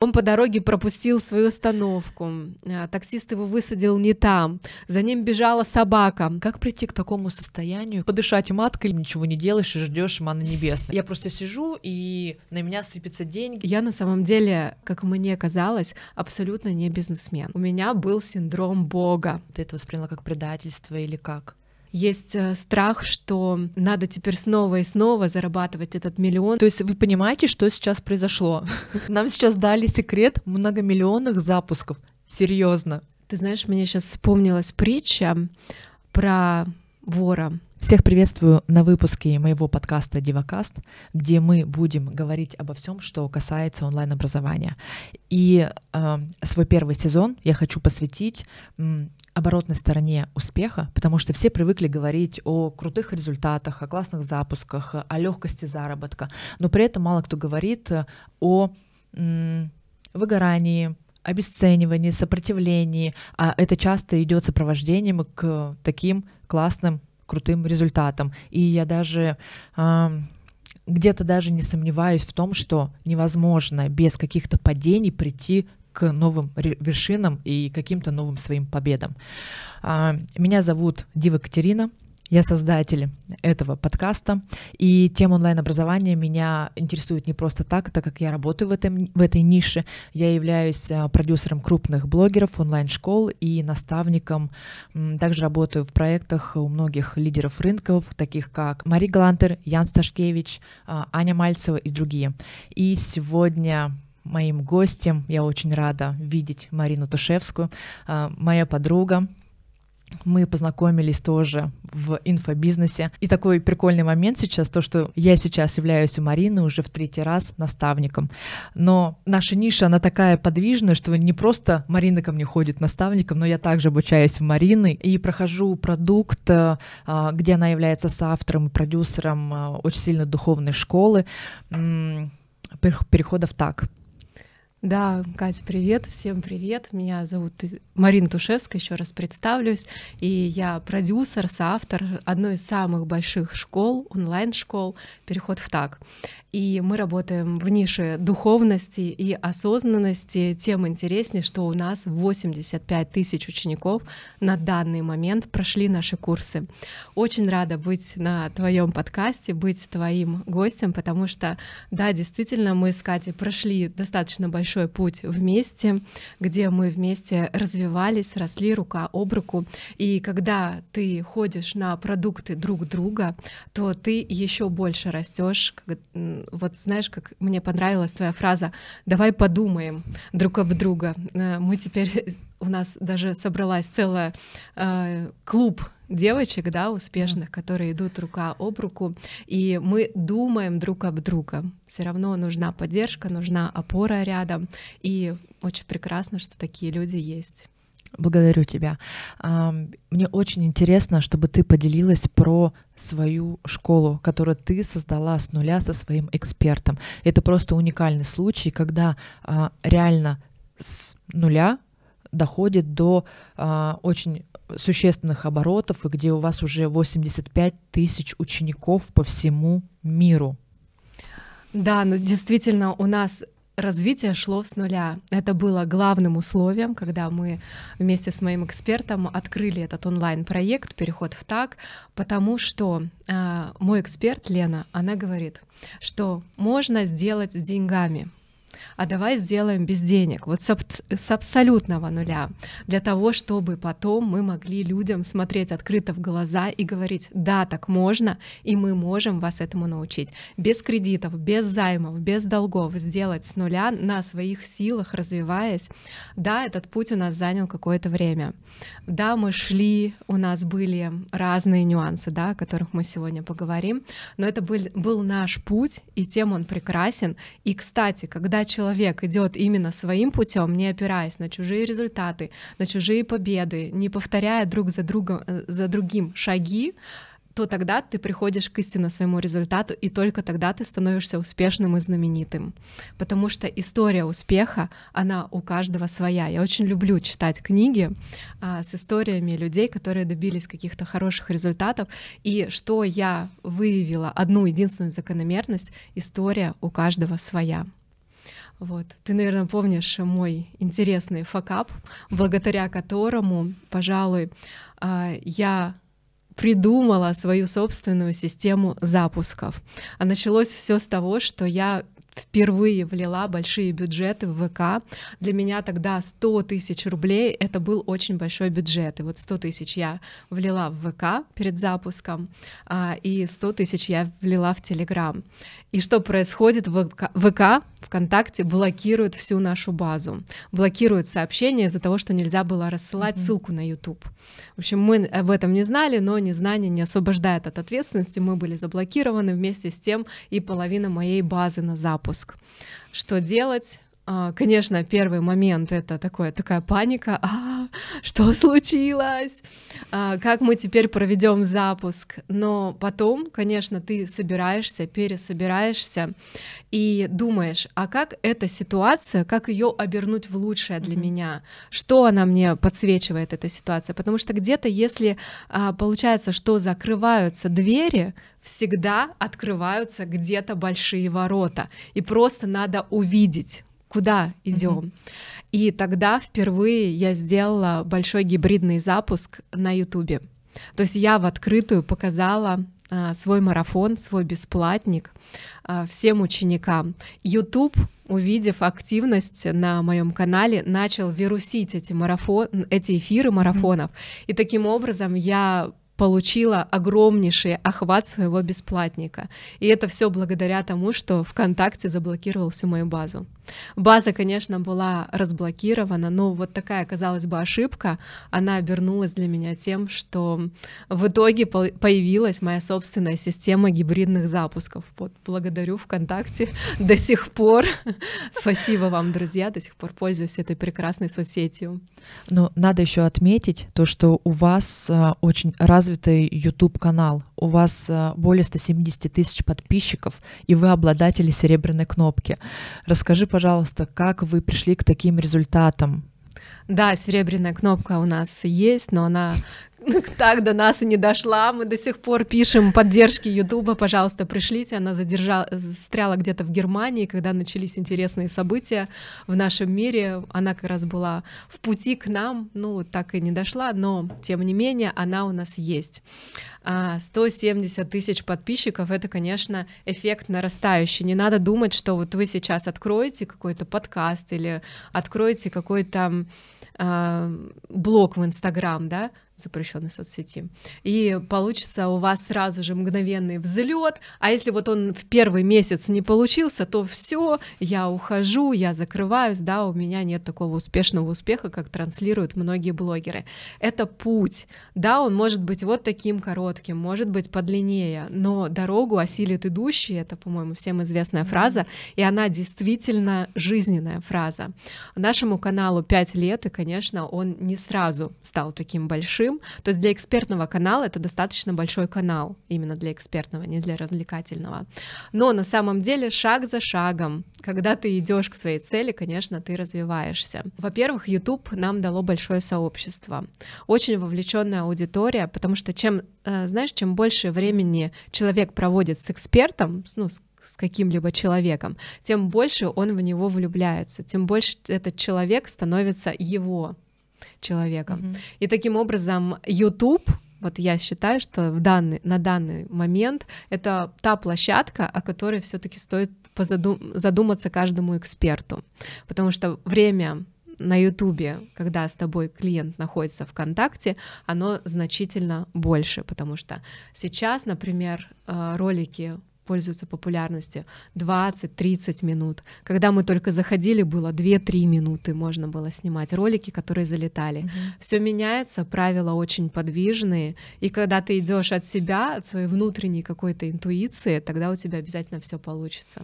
Он по дороге пропустил свою остановку. А, таксист его высадил не там. За ним бежала собака. Как прийти к такому состоянию? Подышать маткой, ничего не делаешь и ждешь маны небесной. Я просто сижу, и на меня сыпятся деньги. Я на самом деле, как мне казалось, абсолютно не бизнесмен. У меня был синдром Бога. Ты это восприняла как предательство или как? Есть э, страх, что надо теперь снова и снова зарабатывать этот миллион. То есть вы понимаете, что сейчас произошло? Нам сейчас дали секрет многомиллионных запусков. Серьезно. Ты знаешь, мне сейчас вспомнилась притча про вора. Всех приветствую на выпуске моего подкаста Дивакаст, где мы будем говорить обо всем, что касается онлайн-образования. И э, свой первый сезон я хочу посвятить оборотной стороне успеха, потому что все привыкли говорить о крутых результатах, о классных запусках, о легкости заработка, но при этом мало кто говорит о выгорании, обесценивании, сопротивлении, а это часто идет сопровождением к таким классным, крутым результатам. И я даже э, где-то даже не сомневаюсь в том, что невозможно без каких-то падений прийти к новым вершинам и каким-то новым своим победам. А, меня зовут Дива Катерина, я создатель этого подкаста, и тема онлайн-образования меня интересует не просто так, так как я работаю в, этом, в этой нише. Я являюсь а, продюсером крупных блогеров, онлайн-школ и наставником. Также работаю в проектах у многих лидеров рынков, таких как Мари Галантер, Ян Сташкевич, а, Аня Мальцева и другие. И сегодня моим гостем. Я очень рада видеть Марину Тушевскую, а, моя подруга. Мы познакомились тоже в инфобизнесе. И такой прикольный момент сейчас, то, что я сейчас являюсь у Марины уже в третий раз наставником. Но наша ниша, она такая подвижная, что не просто Марина ко мне ходит наставником, но я также обучаюсь в Марины и прохожу продукт, а, где она является соавтором и продюсером а, очень сильно духовной школы переходов так. Да, Катя, привет, всем привет. Меня зовут Марина Тушевская, еще раз представлюсь. И я продюсер, соавтор одной из самых больших школ, онлайн-школ «Переход в так». И мы работаем в нише духовности и осознанности. Тем интереснее, что у нас 85 тысяч учеников на данный момент прошли наши курсы. Очень рада быть на твоем подкасте, быть твоим гостем, потому что, да, действительно, мы с Катей прошли достаточно большой путь вместе, где мы вместе развивались, росли рука об руку. И когда ты ходишь на продукты друг друга, то ты еще больше растешь, вот знаешь, как мне понравилась твоя фраза «давай подумаем друг об друга». Э, мы теперь, у нас даже собралась целая э, клуб девочек, да, успешных, которые идут рука об руку, и мы думаем друг об друга. Все равно нужна поддержка, нужна опора рядом, и очень прекрасно, что такие люди есть. Благодарю тебя. Мне очень интересно, чтобы ты поделилась про свою школу, которую ты создала с нуля со своим экспертом. Это просто уникальный случай, когда а, реально с нуля доходит до а, очень существенных оборотов, и где у вас уже 85 тысяч учеников по всему миру. Да, но действительно у нас развитие шло с нуля. Это было главным условием, когда мы вместе с моим экспертом открыли этот онлайн-проект «Переход в так», потому что э, мой эксперт Лена, она говорит, что можно сделать с деньгами, а давай сделаем без денег, вот с, с абсолютного нуля, для того, чтобы потом мы могли людям смотреть открыто в глаза и говорить, да, так можно, и мы можем вас этому научить. Без кредитов, без займов, без долгов сделать с нуля на своих силах, развиваясь. Да, этот путь у нас занял какое-то время. Да, мы шли, у нас были разные нюансы, да, о которых мы сегодня поговорим, но это был, был наш путь, и тем он прекрасен. И, кстати, когда человек идет именно своим путем, не опираясь на чужие результаты, на чужие победы, не повторяя друг за другом, э, за другим шаги, то тогда ты приходишь к истинно своему результату, и только тогда ты становишься успешным и знаменитым. Потому что история успеха, она у каждого своя. Я очень люблю читать книги а, с историями людей, которые добились каких-то хороших результатов. И что я выявила, одну единственную закономерность, история у каждого своя. Вот. Ты, наверное, помнишь мой интересный факап, благодаря которому, пожалуй, а, я придумала свою собственную систему запусков. А началось все с того, что я впервые влила большие бюджеты в ВК. Для меня тогда 100 тысяч рублей — это был очень большой бюджет. И вот 100 тысяч я влила в ВК перед запуском, а, и 100 тысяч я влила в Телеграм. И что происходит в ВК? ВК ВКонтакте блокирует всю нашу базу, блокирует сообщения из-за того, что нельзя было рассылать mm-hmm. ссылку на YouTube. В общем, мы об этом не знали, но незнание не освобождает от ответственности. Мы были заблокированы вместе с тем и половина моей базы на запуск. Что делать? А, конечно, первый момент это такое, такая паника. А, что случилось? А, как мы теперь проведем запуск? Но потом, конечно, ты собираешься, пересобираешься и думаешь, а как эта ситуация, как ее обернуть в лучшее для mm-hmm. меня? Что она мне подсвечивает, эта ситуация? Потому что где-то, если а, получается, что закрываются двери, всегда открываются где-то большие ворота. И просто надо увидеть куда идем. Mm-hmm. И тогда впервые я сделала большой гибридный запуск на Ютубе. То есть я в открытую показала а, свой марафон, свой бесплатник а, всем ученикам. YouTube, увидев активность на моем канале, начал вирусить эти марафон, эти эфиры марафонов, mm-hmm. и таким образом я получила огромнейший охват своего бесплатника. И это все благодаря тому, что ВКонтакте заблокировал всю мою базу. База, конечно, была разблокирована, но вот такая, казалось бы, ошибка, она обернулась для меня тем, что в итоге появилась моя собственная система гибридных запусков. Вот, благодарю ВКонтакте до сих пор. Спасибо вам, друзья, до сих пор пользуюсь этой прекрасной соцсетью. Но надо еще отметить то, что у вас а, очень развитый YouTube-канал, у вас а, более 170 тысяч подписчиков, и вы обладатели серебряной кнопки. Расскажи, пожалуйста, пожалуйста, как вы пришли к таким результатам? Да, серебряная кнопка у нас есть, но она так до нас и не дошла. Мы до сих пор пишем поддержки Ютуба, пожалуйста, пришлите. Она задержала, застряла где-то в Германии, когда начались интересные события в нашем мире. Она как раз была в пути к нам, ну, так и не дошла, но, тем не менее, она у нас есть. 170 а, тысяч подписчиков — это, конечно, эффект нарастающий. Не надо думать, что вот вы сейчас откроете какой-то подкаст или откроете какой-то э, блог в Инстаграм, да, запрещенной соцсети. И получится у вас сразу же мгновенный взлет. А если вот он в первый месяц не получился, то все, я ухожу, я закрываюсь, да, у меня нет такого успешного успеха, как транслируют многие блогеры. Это путь, да, он может быть вот таким коротким, может быть подлиннее, но дорогу осилит идущий, это, по-моему, всем известная фраза, и она действительно жизненная фраза. Нашему каналу 5 лет, и, конечно, он не сразу стал таким большим, большим. То есть для экспертного канала это достаточно большой канал, именно для экспертного, не для развлекательного. Но на самом деле шаг за шагом, когда ты идешь к своей цели, конечно, ты развиваешься. Во-первых, YouTube нам дало большое сообщество, очень вовлеченная аудитория, потому что чем, э, знаешь, чем больше времени человек проводит с экспертом, ну, с с каким-либо человеком, тем больше он в него влюбляется, тем больше этот человек становится его человеком. Mm-hmm. И таким образом YouTube вот я считаю, что в данный, на данный момент это та площадка, о которой все-таки стоит позадум, задуматься каждому эксперту. Потому что время на Ютубе, когда с тобой клиент находится в контакте, оно значительно больше, потому что сейчас, например, э, ролики пользуются популярностью 20-30 минут. Когда мы только заходили, было 2-3 минуты, можно было снимать ролики, которые залетали. Mm-hmm. Все меняется, правила очень подвижные, и когда ты идешь от себя, от своей внутренней какой-то интуиции, тогда у тебя обязательно все получится.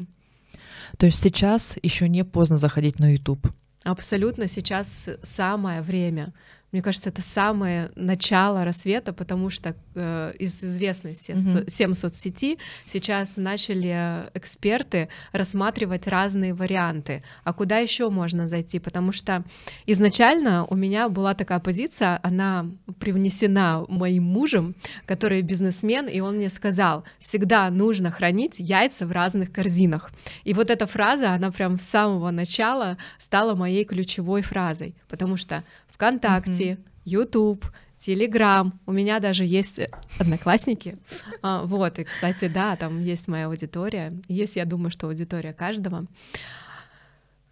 То есть сейчас еще не поздно заходить на YouTube. Абсолютно сейчас самое время Мне кажется, это самое начало рассвета, потому что э, из известной сем, mm-hmm. сем соцсети сейчас начали эксперты рассматривать разные варианты. А куда еще можно зайти? Потому что изначально у меня была такая позиция, она привнесена моим мужем, который бизнесмен, и он мне сказал, всегда нужно хранить яйца в разных корзинах. И вот эта фраза, она прям с самого начала стала моей ключевой фразой, потому что ВКонтакте, YouTube, Телеграм. У меня даже есть одноклассники. А, вот, и, кстати, да, там есть моя аудитория. Есть, я думаю, что аудитория каждого.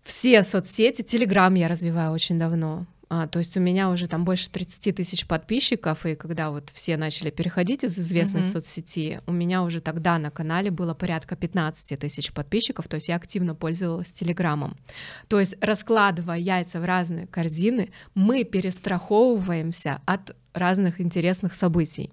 Все соцсети, Телеграм я развиваю очень давно. А, то есть у меня уже там больше 30 тысяч подписчиков, и когда вот все начали переходить из известной mm-hmm. соцсети, у меня уже тогда на канале было порядка 15 тысяч подписчиков, то есть я активно пользовалась Телеграмом. То есть раскладывая яйца в разные корзины, мы перестраховываемся от разных интересных событий.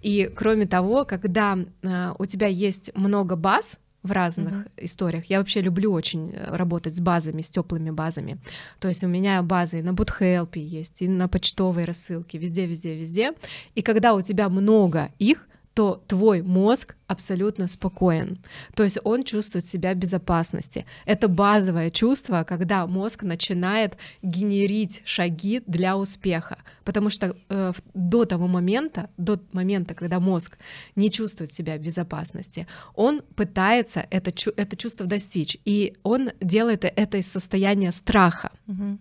И кроме того, когда э, у тебя есть много баз, в разных mm-hmm. историях. Я вообще люблю очень э, работать с базами, с теплыми базами. То есть у меня базы и на BootHelp есть, и на почтовой рассылке, везде, везде, везде. И когда у тебя много их, то твой мозг абсолютно спокоен. То есть он чувствует себя в безопасности. Это базовое чувство, когда мозг начинает генерить шаги для успеха. Потому что э, до того момента, до момента, когда мозг не чувствует себя в безопасности, он пытается это, это чувство достичь. И он делает это из состояния страха. Угу.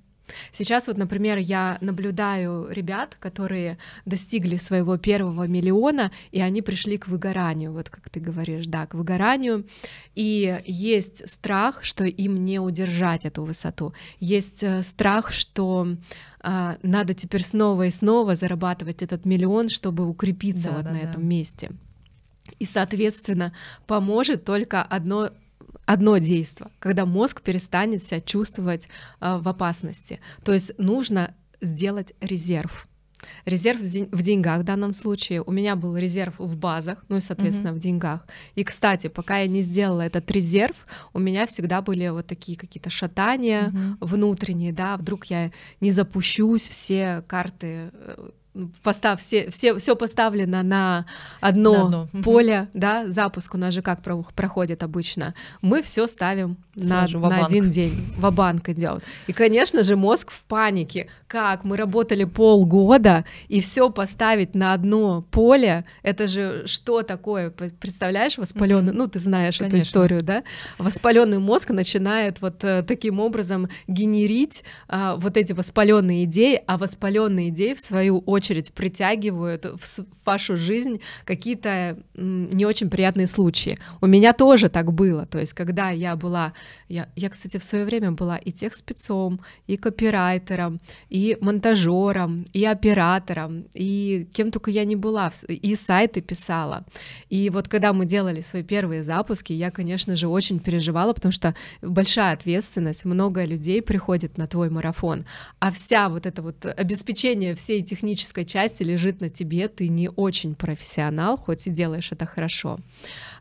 Сейчас вот, например, я наблюдаю ребят, которые достигли своего первого миллиона, и они пришли к выгоранию, вот как ты говоришь, да, к выгоранию, и есть страх, что им не удержать эту высоту, есть э, страх, что а, надо теперь снова и снова зарабатывать этот миллион, чтобы укрепиться да, вот да, на да. этом месте. И, соответственно, поможет только одно одно действие, когда мозг перестанет себя чувствовать э, в опасности. То есть нужно сделать резерв. Резерв в деньгах в данном случае. У меня был резерв в базах, ну и, соответственно, mm-hmm. в деньгах. И, кстати, пока я не сделала этот резерв, у меня всегда были вот такие какие-то шатания mm-hmm. внутренние, да, вдруг я не запущусь, все карты э, постав, все, все, все поставлено на одно, на одно. поле, да, запуск у нас же как проходит обычно. Мы все ставим на, на один день, в банк идет. И, конечно же, мозг в панике. Как мы работали полгода и все поставить на одно поле, это же что такое? Представляешь, воспаленный, mm-hmm. ну ты знаешь конечно. эту историю, да? Воспаленный мозг начинает вот э, таким образом генерить а, вот эти воспаленные идеи, а воспаленные идеи в свою очередь очередь притягивают в вашу жизнь какие-то не очень приятные случаи. У меня тоже так было. То есть, когда я была, я, я кстати, в свое время была и тех спецом, и копирайтером, и монтажером, и оператором, и кем только я не была, и сайты писала. И вот когда мы делали свои первые запуски, я, конечно же, очень переживала, потому что большая ответственность, много людей приходит на твой марафон, а вся вот это вот обеспечение всей технической технической части лежит на тебе, ты не очень профессионал, хоть и делаешь это хорошо.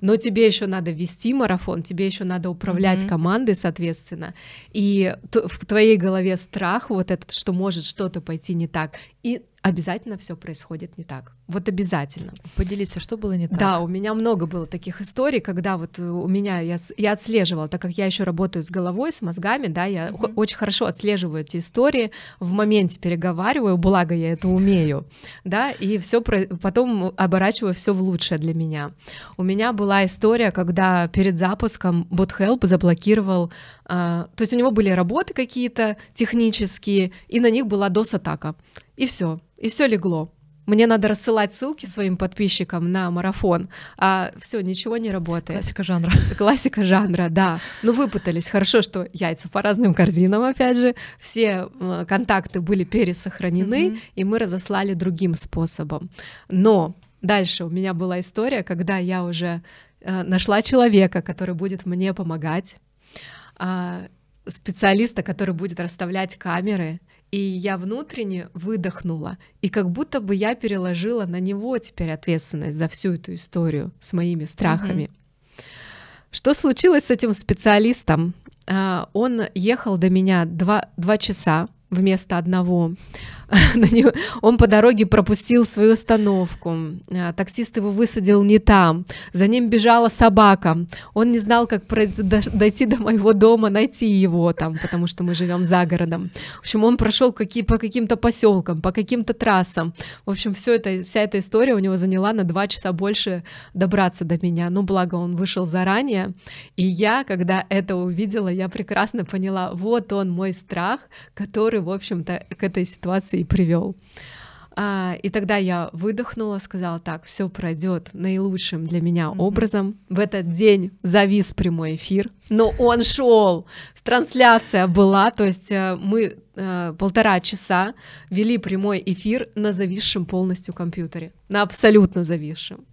Но тебе еще надо вести марафон, тебе еще надо управлять mm-hmm. командой, соответственно. И в твоей голове страх вот этот, что может что-то пойти не так. И обязательно все происходит не так. Вот обязательно. Поделиться, что было не так? Да, у меня много было таких историй, когда вот у меня я, я отслеживала, так как я еще работаю с головой, с мозгами, да, я mm-hmm. очень хорошо отслеживаю эти истории, в моменте переговариваю, благо я это умею, да, и все потом оборачиваю все в лучшее для меня. У меня была история, когда перед запуском BotHelp заблокировал, а, то есть у него были работы какие-то технические, и на них была DOS-атака, и все и все легло. Мне надо рассылать ссылки своим подписчикам на марафон, а все, ничего не работает. Классика жанра. Классика жанра, да. Ну, выпутались. Хорошо, что яйца по разным корзинам, опять же. Все контакты были пересохранены, mm-hmm. и мы разослали другим способом. Но дальше у меня была история, когда я уже э, нашла человека, который будет мне помогать, специалиста, который будет расставлять камеры, и я внутренне выдохнула, и как будто бы я переложила на него теперь ответственность за всю эту историю с моими страхами. Mm-hmm. Что случилось с этим специалистом? А, он ехал до меня два, два часа вместо одного. он по дороге пропустил свою остановку, а, таксист его высадил не там, за ним бежала собака, он не знал, как дойти до моего дома, найти его там, потому что мы живем за городом. В общем, он прошел какие, по каким-то поселкам, по каким-то трассам. В общем, все это, вся эта история у него заняла на два часа больше добраться до меня. Ну, благо, он вышел заранее. И я, когда это увидела, я прекрасно поняла, вот он мой страх, который, в общем-то, к этой ситуации и привел. А, и тогда я выдохнула, сказала, так, все пройдет наилучшим для меня mm-hmm. образом. В этот день завис прямой эфир, но он шел, трансляция была, то есть э, мы э, полтора часа вели прямой эфир на зависшем полностью компьютере, на абсолютно зависшем.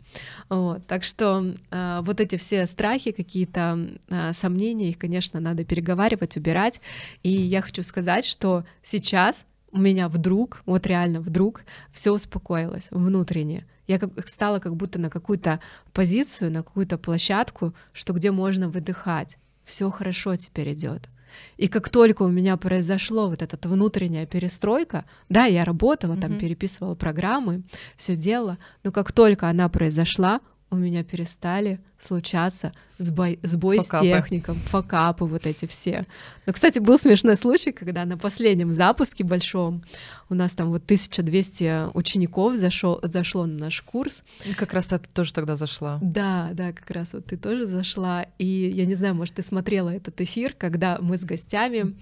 Вот, так что э, вот эти все страхи, какие-то э, сомнения, их, конечно, надо переговаривать, убирать. И я хочу сказать, что сейчас у меня вдруг, вот реально вдруг, все успокоилось внутренне. Я как, стала как будто на какую-то позицию, на какую-то площадку, что где можно выдыхать. Все хорошо теперь идет. И как только у меня произошло вот эта внутренняя перестройка, да, я работала, mm-hmm. там переписывала программы, все делала, но как только она произошла, у меня перестали случаться сбой, сбой факапы. с техником, факапы вот эти все. Но, кстати, был смешной случай, когда на последнем запуске большом у нас там вот 1200 учеников зашел, зашло на наш курс. И как раз это тоже тогда зашла. Да, да, как раз вот ты тоже зашла. И я не знаю, может, ты смотрела этот эфир, когда мы с гостями а,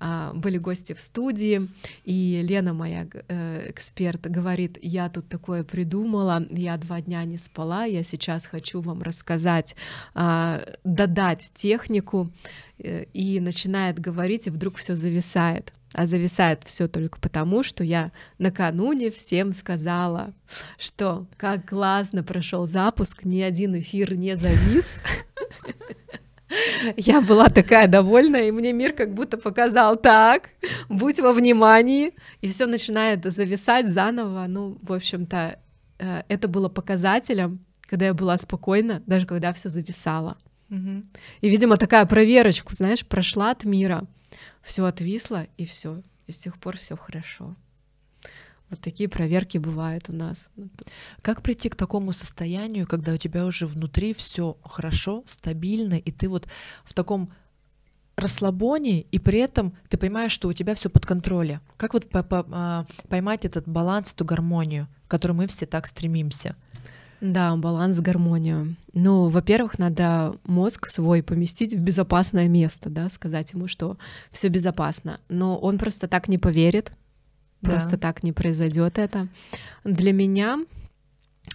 были гости в студии, и Лена, моя э, эксперт, говорит, я тут такое придумала, я два дня не спала, я сейчас хочу вам рассказать, а, додать технику, э, и начинает говорить, и вдруг все зависает. А зависает все только потому, что я накануне всем сказала, что как классно прошел запуск, ни один эфир не завис. Я была такая довольная, и мне мир как будто показал так, будь во внимании, и все начинает зависать заново. Ну, в общем-то, э, это было показателем, когда я была спокойна, даже когда все зависало. И, видимо, такая проверочку, знаешь, прошла от мира, все отвисло, и все, и с тех пор все хорошо. Вот такие проверки бывают у нас. Как прийти к такому состоянию, когда у тебя уже внутри все хорошо, стабильно, и ты вот в таком расслабоне, и при этом ты понимаешь, что у тебя все под контролем. Как вот а, поймать этот баланс, эту гармонию, к которой мы все так стремимся? Да, баланс, гармонию. Ну, во-первых, надо мозг свой поместить в безопасное место, да, сказать ему, что все безопасно. Но он просто так не поверит, Просто да. так не произойдет это. Для меня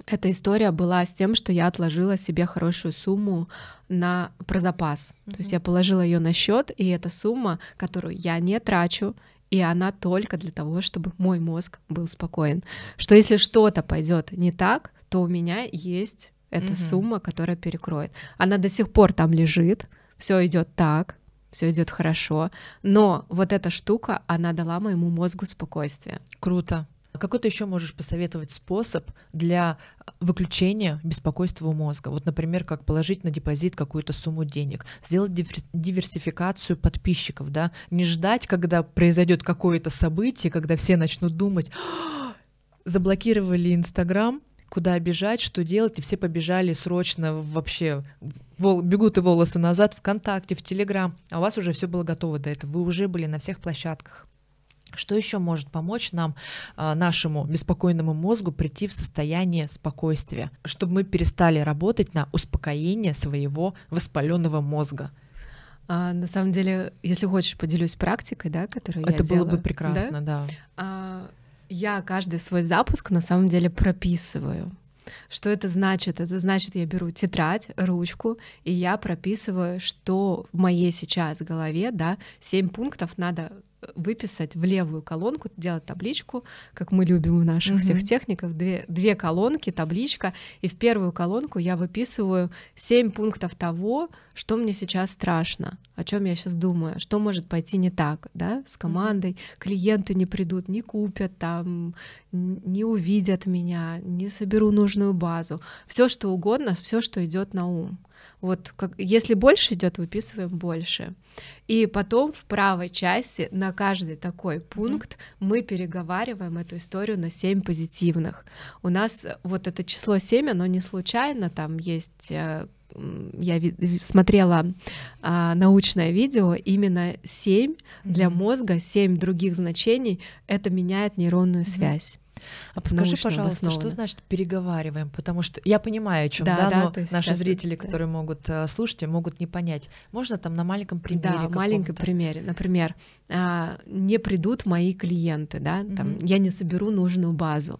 эта история была с тем, что я отложила себе хорошую сумму на про запас. Mm-hmm. То есть я положила ее на счет, и эта сумма, которую я не трачу, и она только для того, чтобы мой мозг был спокоен. Что если что-то пойдет не так, то у меня есть эта mm-hmm. сумма, которая перекроет. Она до сих пор там лежит, все идет так, все идет хорошо, но вот эта штука, она дала моему мозгу спокойствие. Круто. Какой ты еще можешь посоветовать способ для выключения беспокойства у мозга? Вот, например, как положить на депозит какую-то сумму денег, сделать диверсификацию подписчиков, да, не ждать, когда произойдет какое-то событие, когда все начнут думать, «А, заблокировали Инстаграм, куда бежать, что делать, и все побежали срочно вообще вол, бегут и волосы назад ВКонтакте, в Телеграм, а у вас уже все было готово до этого, вы уже были на всех площадках. Что еще может помочь нам, а, нашему беспокойному мозгу, прийти в состояние спокойствия, чтобы мы перестали работать на успокоение своего воспаленного мозга? А, на самом деле, если хочешь, поделюсь практикой, да, которую Это я было делаю. бы прекрасно, да. да. А, я каждый свой запуск на самом деле прописываю. Что это значит? Это значит, я беру тетрадь, ручку, и я прописываю, что в моей сейчас голове, да, семь пунктов надо выписать в левую колонку, делать табличку, как мы любим в наших mm-hmm. всех техниках, две, две колонки, табличка, и в первую колонку я выписываю семь пунктов того, что мне сейчас страшно, о чем я сейчас думаю, что может пойти не так, да, с командой, клиенты не придут, не купят там, не увидят меня, не соберу нужную базу, все что угодно, все, что идет на ум. Вот как, если больше идет, выписываем больше. И потом в правой части на каждый такой пункт mm-hmm. мы переговариваем эту историю на 7 позитивных. У нас вот это число 7, оно не случайно, там есть э, я смотрела а, научное видео, именно 7 mm-hmm. для мозга, 7 других значений, это меняет нейронную mm-hmm. связь. А подскажи, пожалуйста, что значит переговариваем? Потому что я понимаю, о чем, да, да, да но наши зрители, вот, которые да. могут uh, слушать, могут не понять. Можно там на маленьком примере? Да, маленьком примере. Например, uh, не придут мои клиенты, да, там, mm-hmm. я не соберу нужную базу.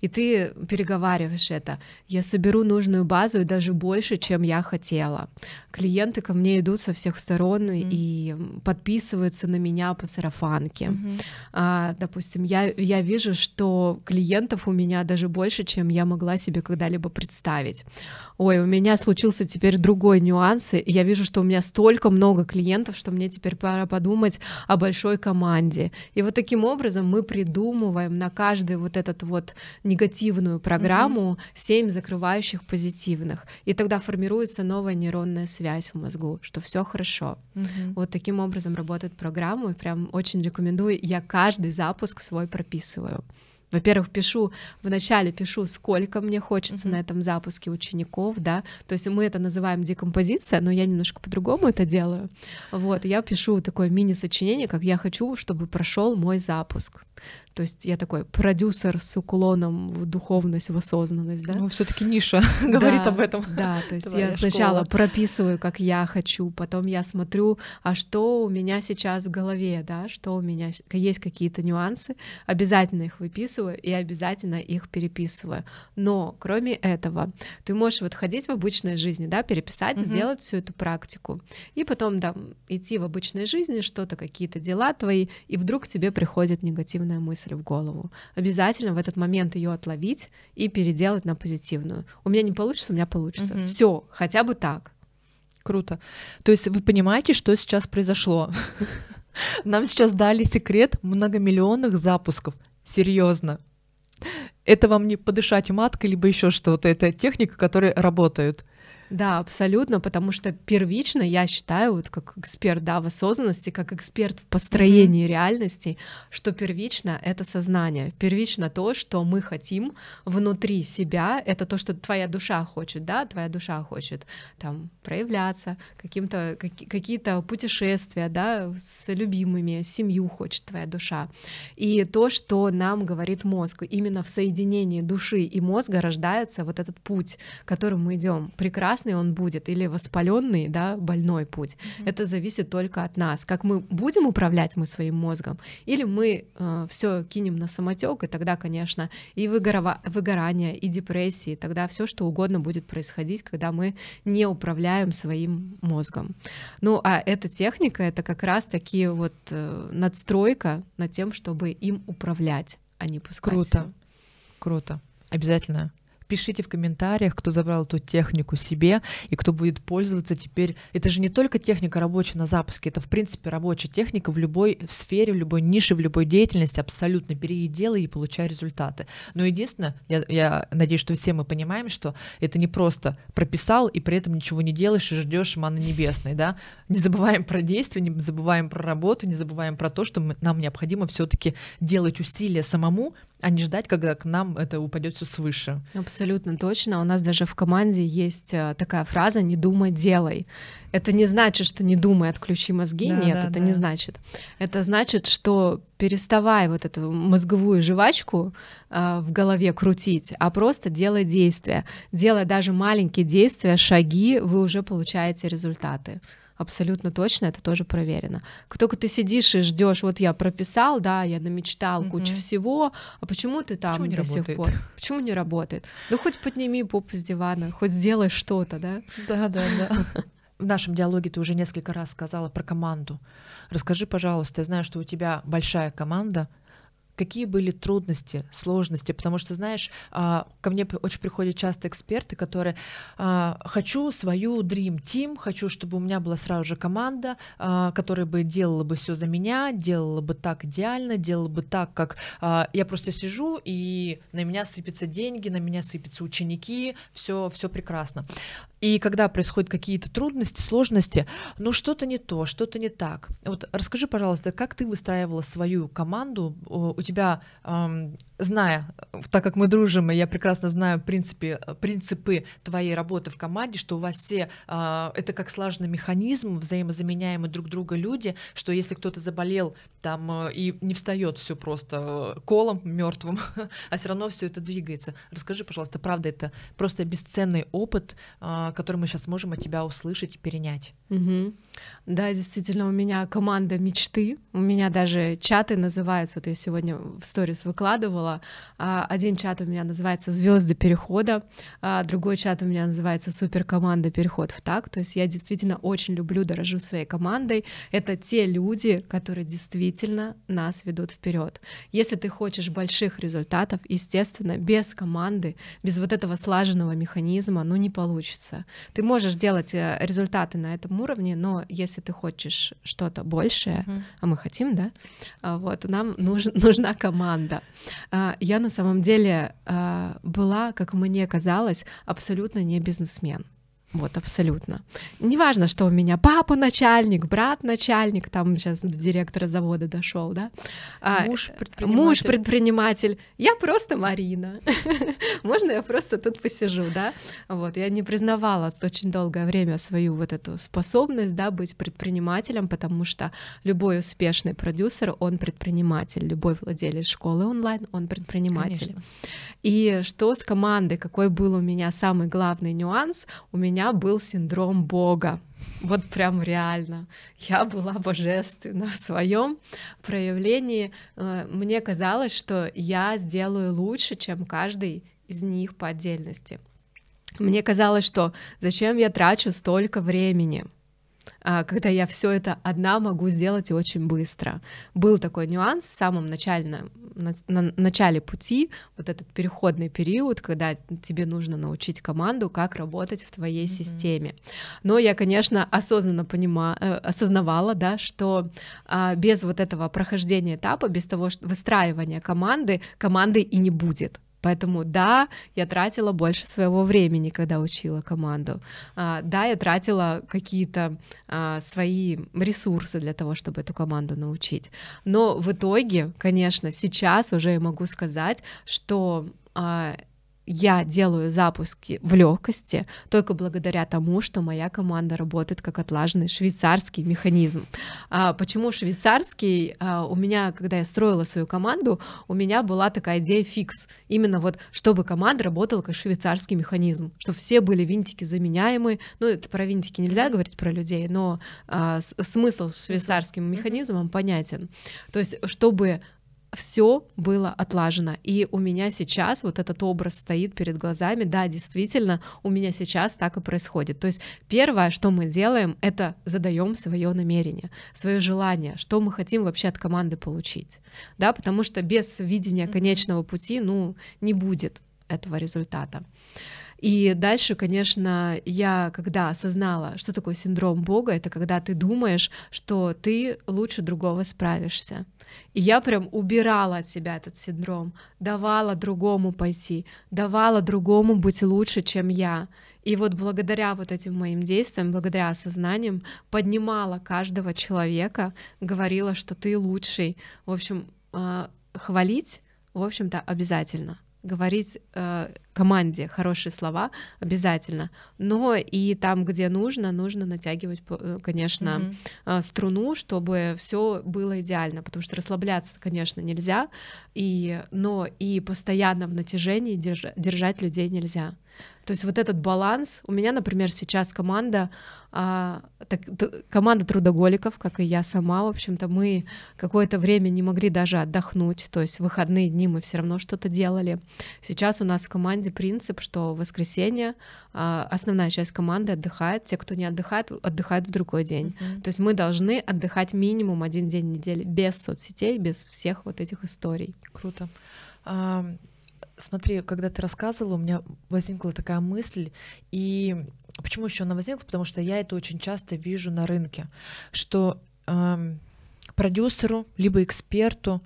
И ты переговариваешь это. Я соберу нужную базу и даже больше, чем я хотела. Клиенты ко мне идут со всех сторон mm-hmm. и подписываются на меня по сарафанке. Mm-hmm. А, допустим, я, я вижу, что клиентов у меня даже больше, чем я могла себе когда-либо представить. Ой, у меня случился теперь другой нюанс. И я вижу, что у меня столько много клиентов, что мне теперь пора подумать о большой команде. И вот таким образом мы придумываем на каждый вот этот вот негативную программу, семь mm закрывающих позитивных. И тогда формируется новая нейронная связь в мозгу, что все хорошо. mm Вот таким образом работает программа, и прям очень рекомендую. Я каждый запуск свой прописываю. Во-первых, пишу, вначале пишу, сколько мне хочется uh-huh. на этом запуске учеников, да, то есть мы это называем декомпозиция, но я немножко по-другому это делаю. Вот, я пишу такое мини-сочинение, как я хочу, чтобы прошел мой запуск. То есть я такой продюсер с уклоном в духовность, в осознанность, да? Ну, все-таки ниша говорит об этом. Да, то есть я сначала прописываю, как я хочу, потом я смотрю, а что у меня сейчас в голове, да, что у меня есть какие-то нюансы, обязательно их выписываю и обязательно их переписываю. Но кроме этого, ты можешь вот ходить в обычной жизни, да, переписать, сделать всю эту практику, и потом, да, идти в обычной жизни, что-то, какие-то дела твои, и вдруг тебе приходит негативная мысль мысль в голову. Обязательно в этот момент ее отловить и переделать на позитивную. У меня не получится, у меня получится. Угу. Все, хотя бы так. Круто. То есть вы понимаете, что сейчас произошло? Нам сейчас дали секрет многомиллионных запусков. Серьезно. Это вам не подышать маткой, либо еще что-то. Это техника, которая работает. Да, абсолютно, потому что первично я считаю, вот как эксперт да, в осознанности, как эксперт в построении mm-hmm. реальности, что первично — это сознание, первично то, что мы хотим внутри себя, это то, что твоя душа хочет, да, твоя душа хочет там проявляться, каким-то, как, какие-то путешествия, да, с любимыми, семью хочет твоя душа. И то, что нам говорит мозг, именно в соединении души и мозга рождается вот этот путь, которым мы идем. Прекрасно прекрасный он будет или воспаленный, да, больной путь. Mm-hmm. Это зависит только от нас. Как мы будем управлять мы своим мозгом, или мы э, все кинем на самотек, и тогда, конечно, и выгорова- выгорание, и депрессии, тогда все что угодно будет происходить, когда мы не управляем своим мозгом. Ну, а эта техника это как раз таки вот э, надстройка над тем, чтобы им управлять, а не пускать. Круто, всё. круто. Обязательно Пишите в комментариях, кто забрал эту технику себе и кто будет пользоваться теперь. Это же не только техника рабочая на запуске, это в принципе рабочая техника в любой сфере, в любой нише, в любой деятельности, абсолютно бери и делай и получай результаты. Но единственное, я, я надеюсь, что все мы понимаем, что это не просто прописал и при этом ничего не делаешь и ждешь маны небесной, да? Не забываем про действия, не забываем про работу, не забываем про то, что мы, нам необходимо все-таки делать усилия самому, а не ждать, когда к нам это упадет все свыше. Абсолютно точно. У нас даже в команде есть э, такая фраза «не думай, делай». Это не значит, что не думай, отключи мозги. Да, Нет, да, это да. не значит. Это значит, что переставай вот эту мозговую жвачку э, в голове крутить, а просто делай действия. Делая даже маленькие действия, шаги, вы уже получаете результаты абсолютно точно, это тоже проверено. Как только ты сидишь и ждешь, вот я прописал, да, я намечтал угу. кучу всего, а почему ты там почему до сих пор? Почему не работает? Ну хоть подними попу с дивана, хоть сделай что-то, да? Да, да, да. В нашем диалоге ты уже несколько раз сказала про команду. Расскажи, пожалуйста, я знаю, что у тебя большая команда, какие были трудности, сложности, потому что, знаешь, а, ко мне очень приходят часто эксперты, которые а, хочу свою Dream Team, хочу, чтобы у меня была сразу же команда, а, которая бы делала бы все за меня, делала бы так идеально, делала бы так, как я просто сижу и на меня сыпятся деньги, на меня сыпятся ученики, все, все прекрасно. И когда происходят какие-то трудности, сложности, ну что-то не то, что-то не так. Вот расскажи, пожалуйста, как ты выстраивала свою команду? У тебя, зная, так как мы дружим, и я прекрасно знаю принципе, принципы твоей работы в команде, что у вас все э, это как слаженный механизм, взаимозаменяемые друг друга люди, что если кто-то заболел там э, и не встает все просто э, колом мертвым, а все равно все это двигается. Расскажи, пожалуйста, правда, это просто бесценный опыт, э, который мы сейчас можем от тебя услышать и перенять. Угу. Да, действительно, у меня команда мечты. У меня даже чаты называются. Вот я сегодня в сторис выкладывала. А, один чат у меня называется Звезды перехода, а другой чат у меня называется Суперкоманда переход в так. То есть я действительно очень люблю, дорожу своей командой. Это те люди, которые действительно нас ведут вперед. Если ты хочешь больших результатов, естественно, без команды, без вот этого слаженного механизма, ну не получится. Ты можешь делать э, результаты на этом уровне, но если ты хочешь что-то большее, uh-huh. а мы хотим, да, а, вот нам нуж, нужна команда. А, я на самом деле а, была, как мне казалось, абсолютно не бизнесмен. Вот, абсолютно. Неважно, что у меня папа начальник, брат начальник, там сейчас до директора завода дошел, да. А, муж предприниматель. Муж предприниматель. Я просто Марина. Можно я просто тут посижу, да? Вот, я не признавала очень долгое время свою вот эту способность, да, быть предпринимателем, потому что любой успешный продюсер, он предприниматель, любой владелец школы онлайн, он предприниматель. Конечно. И что с командой, какой был у меня самый главный нюанс? У меня был синдром Бога. Вот прям реально. Я была божественна в своем проявлении. Э, мне казалось, что я сделаю лучше, чем каждый из них по отдельности. Мне казалось, что зачем я трачу столько времени, когда я все это одна могу сделать и очень быстро. Был такой нюанс в самом начальном, на, на начале пути, вот этот переходный период, когда тебе нужно научить команду, как работать в твоей mm-hmm. системе. Но я, конечно, осознанно понима, э, осознавала, да, что а, без вот этого прохождения этапа, без того что выстраивания команды, команды и не будет. Поэтому да, я тратила больше своего времени, когда учила команду. А, да, я тратила какие-то а, свои ресурсы для того, чтобы эту команду научить. Но в итоге, конечно, сейчас уже я могу сказать, что а, я делаю запуски в легкости только благодаря тому, что моя команда работает как отлаженный швейцарский механизм. А, почему швейцарский? А, у меня, когда я строила свою команду, у меня была такая идея фикс. Именно вот, чтобы команда работала как швейцарский механизм, чтобы все были винтики заменяемые. Ну, это про винтики нельзя говорить про людей, но а, смысл с швейцарским механизмом понятен. То есть, чтобы все было отлажено. И у меня сейчас вот этот образ стоит перед глазами. Да, действительно, у меня сейчас так и происходит. То есть первое, что мы делаем, это задаем свое намерение, свое желание, что мы хотим вообще от команды получить. Да, потому что без видения конечного пути, ну, не будет этого результата. И дальше, конечно, я когда осознала, что такое синдром Бога, это когда ты думаешь, что ты лучше другого справишься. И я прям убирала от себя этот синдром, давала другому пойти, давала другому быть лучше, чем я. И вот благодаря вот этим моим действиям, благодаря осознаниям, поднимала каждого человека, говорила, что ты лучший. В общем, а, хвалить, в общем-то, обязательно говорить э, команде хорошие слова обязательно, но и там, где нужно, нужно натягивать, э, конечно, mm-hmm. струну, чтобы все было идеально, потому что расслабляться, конечно, нельзя, и, но и постоянно в натяжении держ, держать людей нельзя. То есть вот этот баланс, у меня, например, сейчас команда, а, так, команда трудоголиков, как и я сама, в общем-то, мы какое-то время не могли даже отдохнуть, то есть в выходные дни мы все равно что-то делали. Сейчас у нас в команде принцип, что в воскресенье а, основная часть команды отдыхает, те, кто не отдыхает, отдыхают в другой день. Mm-hmm. То есть мы должны отдыхать минимум один день в неделю без соцсетей, без всех вот этих историй. Круто. Смотри, когда ты рассказывала, у меня возникла такая мысль, и почему еще она возникла? Потому что я это очень часто вижу на рынке, что эм, продюсеру либо эксперту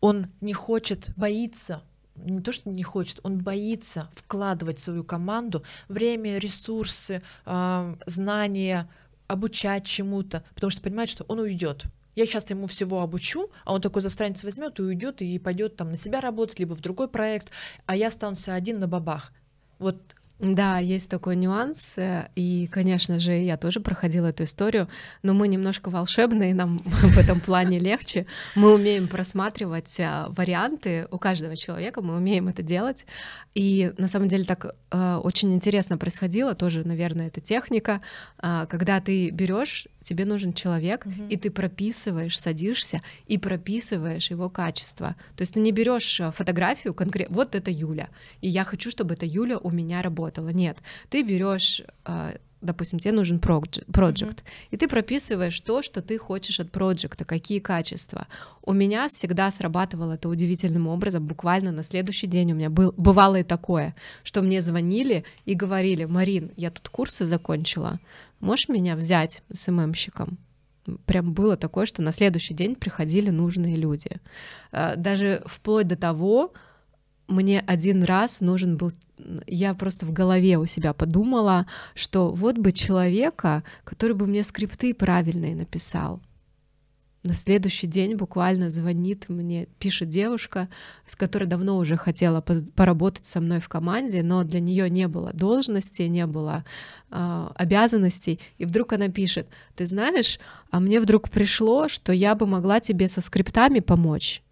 он не хочет, боится не то, что не хочет, он боится вкладывать в свою команду время, ресурсы, э, знания, обучать чему-то, потому что понимает, что он уйдет. Я сейчас ему всего обучу, а он такой за страницу возьмет и уйдет и пойдет там на себя работать, либо в другой проект, а я останусь один на бабах. Вот да, есть такой нюанс, э, и, конечно же, я тоже проходила эту историю, но мы немножко волшебные, нам в этом плане легче. Мы умеем просматривать э, варианты у каждого человека, мы умеем это делать, и на самом деле так э, очень интересно происходило, тоже, наверное, это техника, когда ты берешь тебе нужен человек, угу. и ты прописываешь, садишься и прописываешь его качество. То есть ты не берешь э, фотографию конкретно, вот это Юля, и я хочу, чтобы эта Юля у меня работала. Нет, ты берешь э, допустим, тебе нужен проект, mm-hmm. и ты прописываешь то, что ты хочешь от проекта, какие качества. У меня всегда срабатывало это удивительным образом, буквально на следующий день у меня был, бывало и такое, что мне звонили и говорили, Марин, я тут курсы закончила, можешь меня взять СММщиком? Прям было такое, что на следующий день приходили нужные люди. А, даже вплоть до того, мне один раз нужен был, я просто в голове у себя подумала, что вот бы человека, который бы мне скрипты правильные написал. На следующий день буквально звонит мне, пишет девушка, с которой давно уже хотела поработать со мной в команде, но для нее не было должности, не было э, обязанностей. И вдруг она пишет: Ты знаешь, а мне вдруг пришло, что я бы могла тебе со скриптами помочь.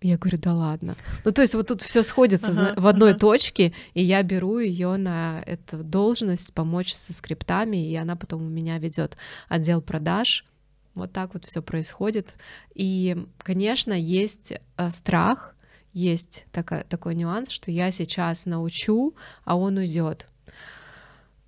Я говорю, да ладно. Ну, то есть вот тут все сходится ага, в одной ага. точке, и я беру ее на эту должность помочь со скриптами, и она потом у меня ведет отдел продаж. Вот так вот все происходит. И, конечно, есть э, страх, есть такой, такой нюанс, что я сейчас научу, а он уйдет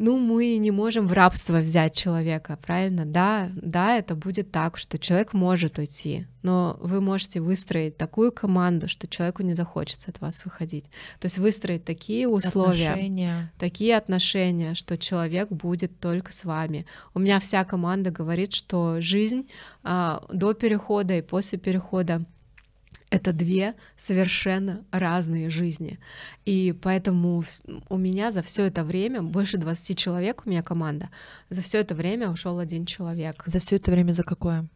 ну, мы не можем в рабство взять человека, правильно? Да, да, это будет так, что человек может уйти, но вы можете выстроить такую команду, что человеку не захочется от вас выходить. То есть выстроить такие условия, отношения. такие отношения, что человек будет только с вами. У меня вся команда говорит, что жизнь а, до перехода и после перехода это две совершенно разные жизни. И поэтому у меня за все это время, больше 20 человек у меня команда, за все это время ушел один человек. За все это время за какое?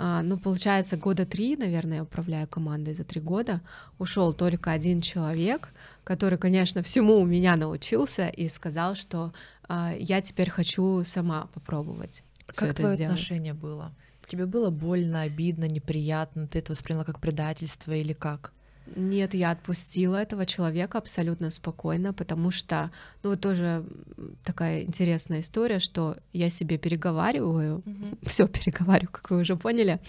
А, ну, получается, года три, наверное, я управляю командой за три года. Ушел только один человек, который, конечно, всему у меня научился и сказал, что а, я теперь хочу сама попробовать. Как твое сделать. отношение было? Тебе было больно, обидно, неприятно? Ты это восприняла как предательство или как? Нет, я отпустила этого человека абсолютно спокойно, потому что, ну, тоже такая интересная история, что я себе переговариваю, mm-hmm. все переговариваю, как вы уже поняли,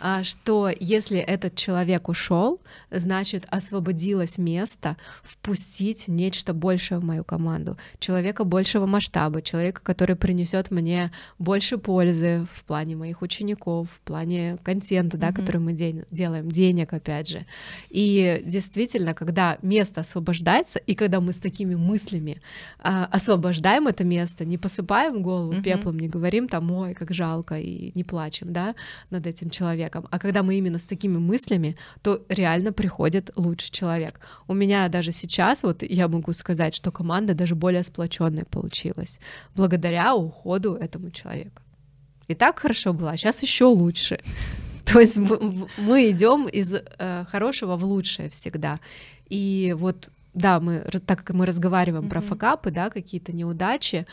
а, что если этот человек ушел, значит освободилось место впустить нечто большее в мою команду, человека большего масштаба, человека, который принесет мне больше пользы в плане моих учеников, в плане контента, да, mm-hmm. который мы день, делаем, денег, опять же, и действительно, когда место освобождается, и когда мы с такими мыслями а, освобождаем это место, не посыпаем голову mm-hmm. пеплом, не говорим там, ой, как жалко, и не плачем, да, над этим человеком, а когда мы именно с такими мыслями, то реально приходит лучший человек. У меня даже сейчас, вот я могу сказать, что команда даже более сплоченная получилась, благодаря уходу этому человеку. И так хорошо было, а сейчас еще лучше. То есть мы идем из э, хорошего в лучшее всегда. И вот, да, мы, так как мы разговариваем про факапы, да, какие-то неудачи,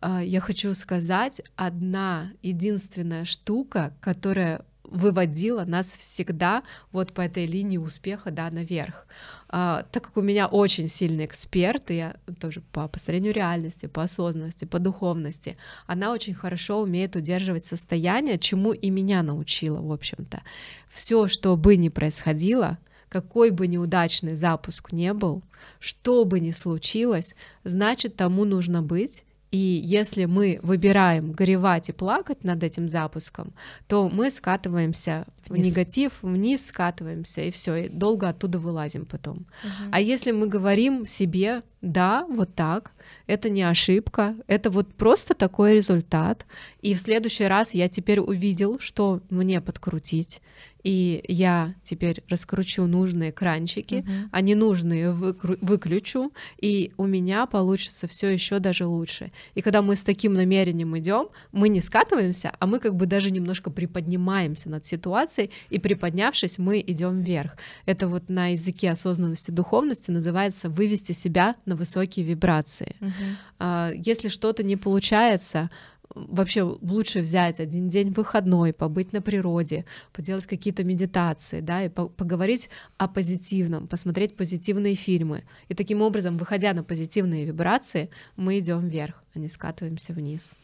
э, я хочу сказать, одна единственная штука, которая выводила нас всегда вот по этой линии успеха, да, наверх. А, так как у меня очень сильный эксперт, я тоже по построению реальности, по осознанности, по духовности, она очень хорошо умеет удерживать состояние, чему и меня научила, в общем-то. Все, что бы ни происходило, какой бы неудачный запуск не был, что бы ни случилось, значит, тому нужно быть, и если мы выбираем горевать и плакать над этим запуском, то мы скатываемся вниз. в негатив, вниз скатываемся, и все, и долго оттуда вылазим потом. Угу. А если мы говорим себе, да, вот так, это не ошибка, это вот просто такой результат, и в следующий раз я теперь увидел, что мне подкрутить, и я теперь раскручу нужные экранчики, uh-huh. а ненужные выкру- выключу, и у меня получится все еще даже лучше. И когда мы с таким намерением идем, мы не скатываемся, а мы как бы даже немножко приподнимаемся над ситуацией, и приподнявшись, мы идем вверх. Это вот на языке осознанности духовности называется вывести себя на высокие вибрации. Uh-huh. Если что-то не получается, вообще лучше взять один день выходной, побыть на природе, поделать какие-то медитации, да, и по поговорить о позитивном, посмотреть позитивные фильмы. И таким образом, выходя на позитивные вибрации, мы идем вверх, а не скатываемся вниз.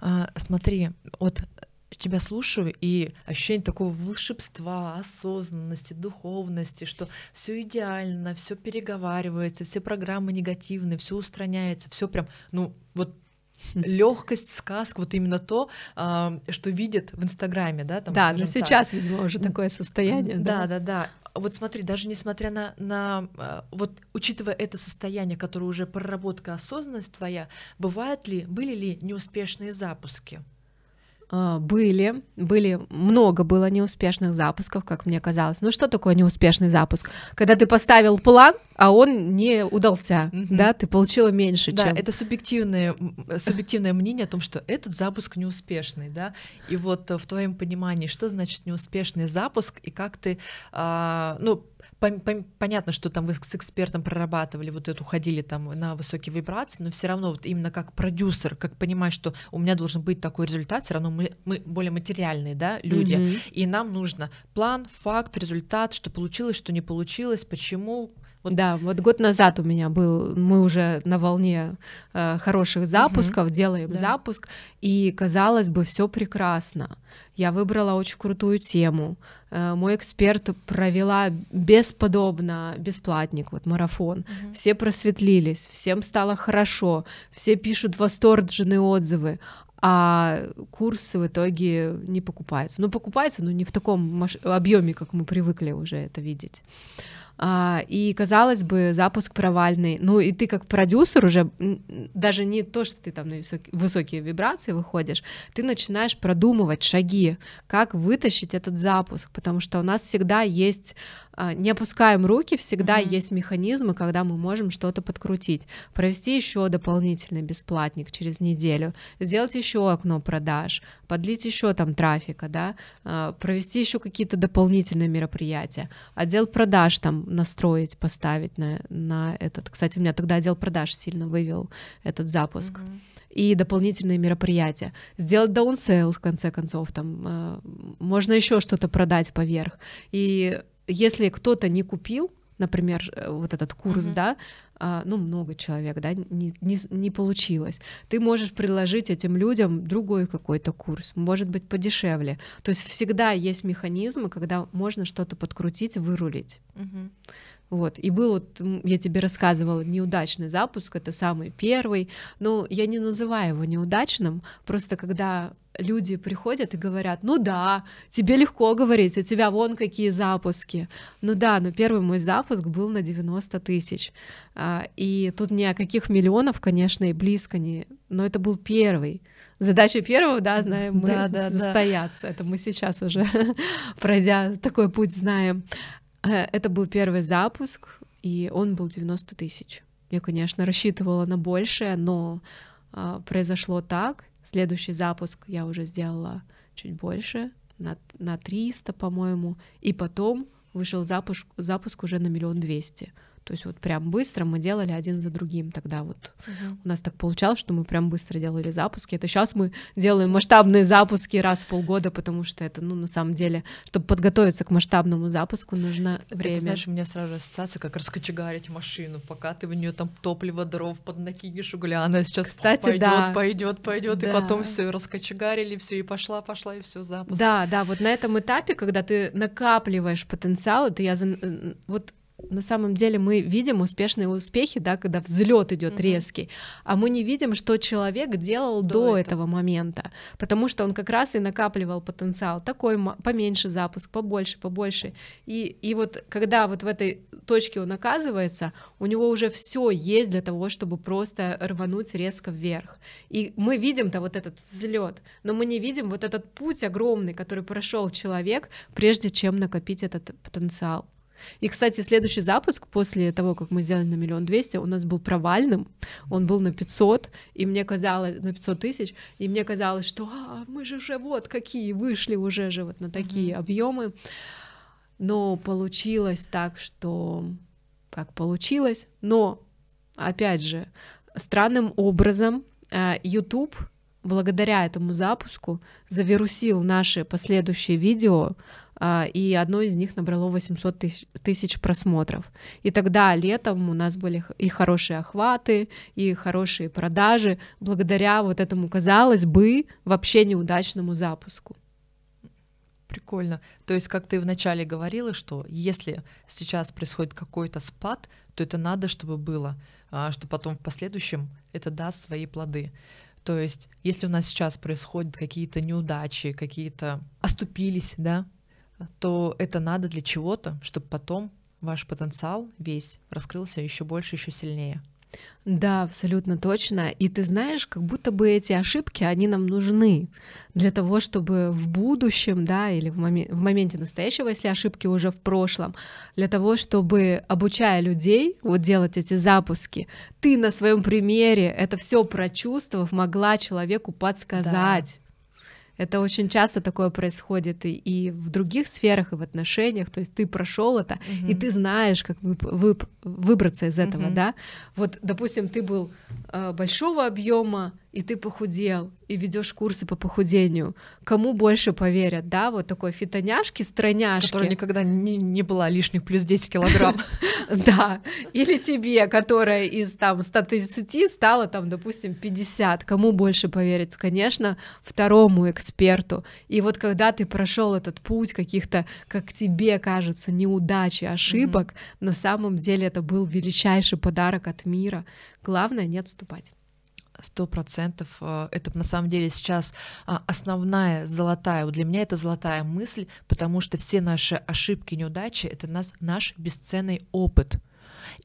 А, смотри, вот тебя слушаю, и ощущение такого волшебства, осознанности, духовности, что все идеально, все переговаривается, все программы негативные, все устраняется, все прям, ну, вот легкость, сказка, вот именно то, что видят в Инстаграме, да? Там, да, но сейчас, так. видимо, уже такое состояние. Да, да, да. да. Вот смотри, даже несмотря на, на а, вот учитывая это состояние, которое уже проработка осознанность твоя, бывают ли, были ли неуспешные запуски? А, были, были, много было неуспешных запусков, как мне казалось. Ну что такое неуспешный запуск? Когда ты поставил план, а он не удался, mm-hmm. да, ты получила меньше, да, чем... это субъективное, субъективное мнение о том, что этот запуск неуспешный, да, и вот в твоем понимании, что значит неуспешный запуск, и как ты, а, ну, понятно, что там вы с экспертом прорабатывали вот эту, ходили там на высокие вибрации, но все равно вот именно как продюсер, как понимать, что у меня должен быть такой результат, все равно мы, мы более материальные, да, люди, mm-hmm. и нам нужно план, факт, результат, что получилось, что не получилось, почему, вот. Да, вот год назад у меня был, мы уже на волне э, хороших запусков, угу. делаем да. запуск, и казалось бы, все прекрасно. Я выбрала очень крутую тему. Э, мой эксперт провела бесподобно бесплатник, вот марафон. Угу. Все просветлились, всем стало хорошо, все пишут восторженные отзывы а курсы в итоге не покупаются. Ну, покупаются, но не в таком объеме, как мы привыкли уже это видеть. А, и, казалось бы, запуск провальный. Ну, и ты как продюсер уже, даже не то, что ты там на высокие, вибрации выходишь, ты начинаешь продумывать шаги, как вытащить этот запуск, потому что у нас всегда есть не опускаем руки, всегда mm-hmm. есть механизмы, когда мы можем что-то подкрутить, провести еще дополнительный бесплатник через неделю, сделать еще окно продаж, подлить еще там трафика, да, а, провести еще какие-то дополнительные мероприятия, отдел продаж там настроить, поставить на, на этот. Кстати, у меня тогда отдел продаж сильно вывел этот запуск. Mm-hmm и дополнительные мероприятия. Сделать даунсейл, в конце концов, там э, можно еще что-то продать поверх. И если кто-то не купил, например, э, вот этот курс, mm-hmm. да, а, ну, много человек, да, не, не, не получилось. Ты можешь предложить этим людям другой какой-то курс, может быть, подешевле. То есть всегда есть механизмы, когда можно что-то подкрутить, вырулить. Mm-hmm. Вот. И был вот, я тебе рассказывала, неудачный запуск, это самый первый, но я не называю его неудачным, просто когда люди приходят и говорят, ну да, тебе легко говорить, у тебя вон какие запуски. Ну да, но первый мой запуск был на 90 тысяч. А, и тут ни о каких миллионов, конечно, и близко не, но это был первый. Задача первого, да, знаем мы, да, да, состояться. Да. Это мы сейчас уже, пройдя такой путь, знаем. Э, это был первый запуск, и он был 90 тысяч. Я, конечно, рассчитывала на большее, но э, произошло так. Следующий запуск я уже сделала чуть больше, на, на 300, по-моему, и потом вышел запуск, запуск уже на миллион двести. То есть вот прям быстро мы делали один за другим тогда вот. Uh-huh. У нас так получалось, что мы прям быстро делали запуски. Это сейчас мы делаем масштабные запуски раз в полгода, потому что это, ну, на самом деле, чтобы подготовиться к масштабному запуску, нужно время. Это, знаешь, у меня сразу ассоциация, как раскочегарить машину, пока ты в нее там топливо, дров поднакинешь угля, она сейчас Кстати, пойдет, да. пойдет, пойдет, да. и потом все раскочегарили, все и пошла, пошла, и все запуск. Да, да, вот на этом этапе, когда ты накапливаешь потенциал, это я вот на самом деле мы видим успешные успехи, да, когда взлет идет mm-hmm. резкий, а мы не видим, что человек делал до, до этого. этого момента, потому что он как раз и накапливал потенциал, такой поменьше запуск, побольше, побольше, и и вот когда вот в этой точке он оказывается, у него уже все есть для того, чтобы просто рвануть резко вверх. И мы видим-то вот этот взлет, но мы не видим вот этот путь огромный, который прошел человек, прежде чем накопить этот потенциал. И, кстати, следующий запуск после того, как мы сделали на миллион двести, у нас был провальным, он был на 500, и мне казалось, на 500 тысяч, и мне казалось, что а, мы же уже вот какие вышли уже же вот на такие mm-hmm. объемы. Но получилось так, что как получилось, но опять же, странным образом э, YouTube благодаря этому запуску завирусил наши последующие видео, и одно из них набрало 800 тысяч просмотров. И тогда летом у нас были и хорошие охваты, и хорошие продажи, благодаря вот этому, казалось бы, вообще неудачному запуску. Прикольно. То есть, как ты вначале говорила, что если сейчас происходит какой-то спад, то это надо, чтобы было, а, что потом в последующем это даст свои плоды. То есть, если у нас сейчас происходят какие-то неудачи, какие-то оступились, да, то это надо для чего-то, чтобы потом ваш потенциал весь раскрылся еще больше, еще сильнее. Да, абсолютно точно. И ты знаешь, как будто бы эти ошибки, они нам нужны для того, чтобы в будущем, да, или в, момен- в моменте настоящего, если ошибки уже в прошлом, для того, чтобы, обучая людей вот делать эти запуски, ты на своем примере это все прочувствовав, могла человеку подсказать. Это очень часто такое происходит и, и в других сферах, и в отношениях. То есть ты прошел это, угу. и ты знаешь, как вы, вы, выбраться из этого, угу. да. Вот, допустим, ты был э, большого объема, и ты похудел, и ведешь курсы по похудению, кому больше поверят, да, вот такой фитоняшки, стройняшки. Которая никогда не, не была лишних плюс 10 килограмм. Да, или тебе, которая из там 130 стала там, допустим, 50, кому больше поверить? Конечно, второму эксперту. И вот когда ты прошел этот путь каких-то, как тебе кажется, неудач и ошибок, на самом деле это был величайший подарок от мира. Главное не отступать. Сто процентов. Э, это на самом деле сейчас а, основная золотая, вот для меня это золотая мысль, потому что все наши ошибки, неудачи — это нас, наш бесценный опыт.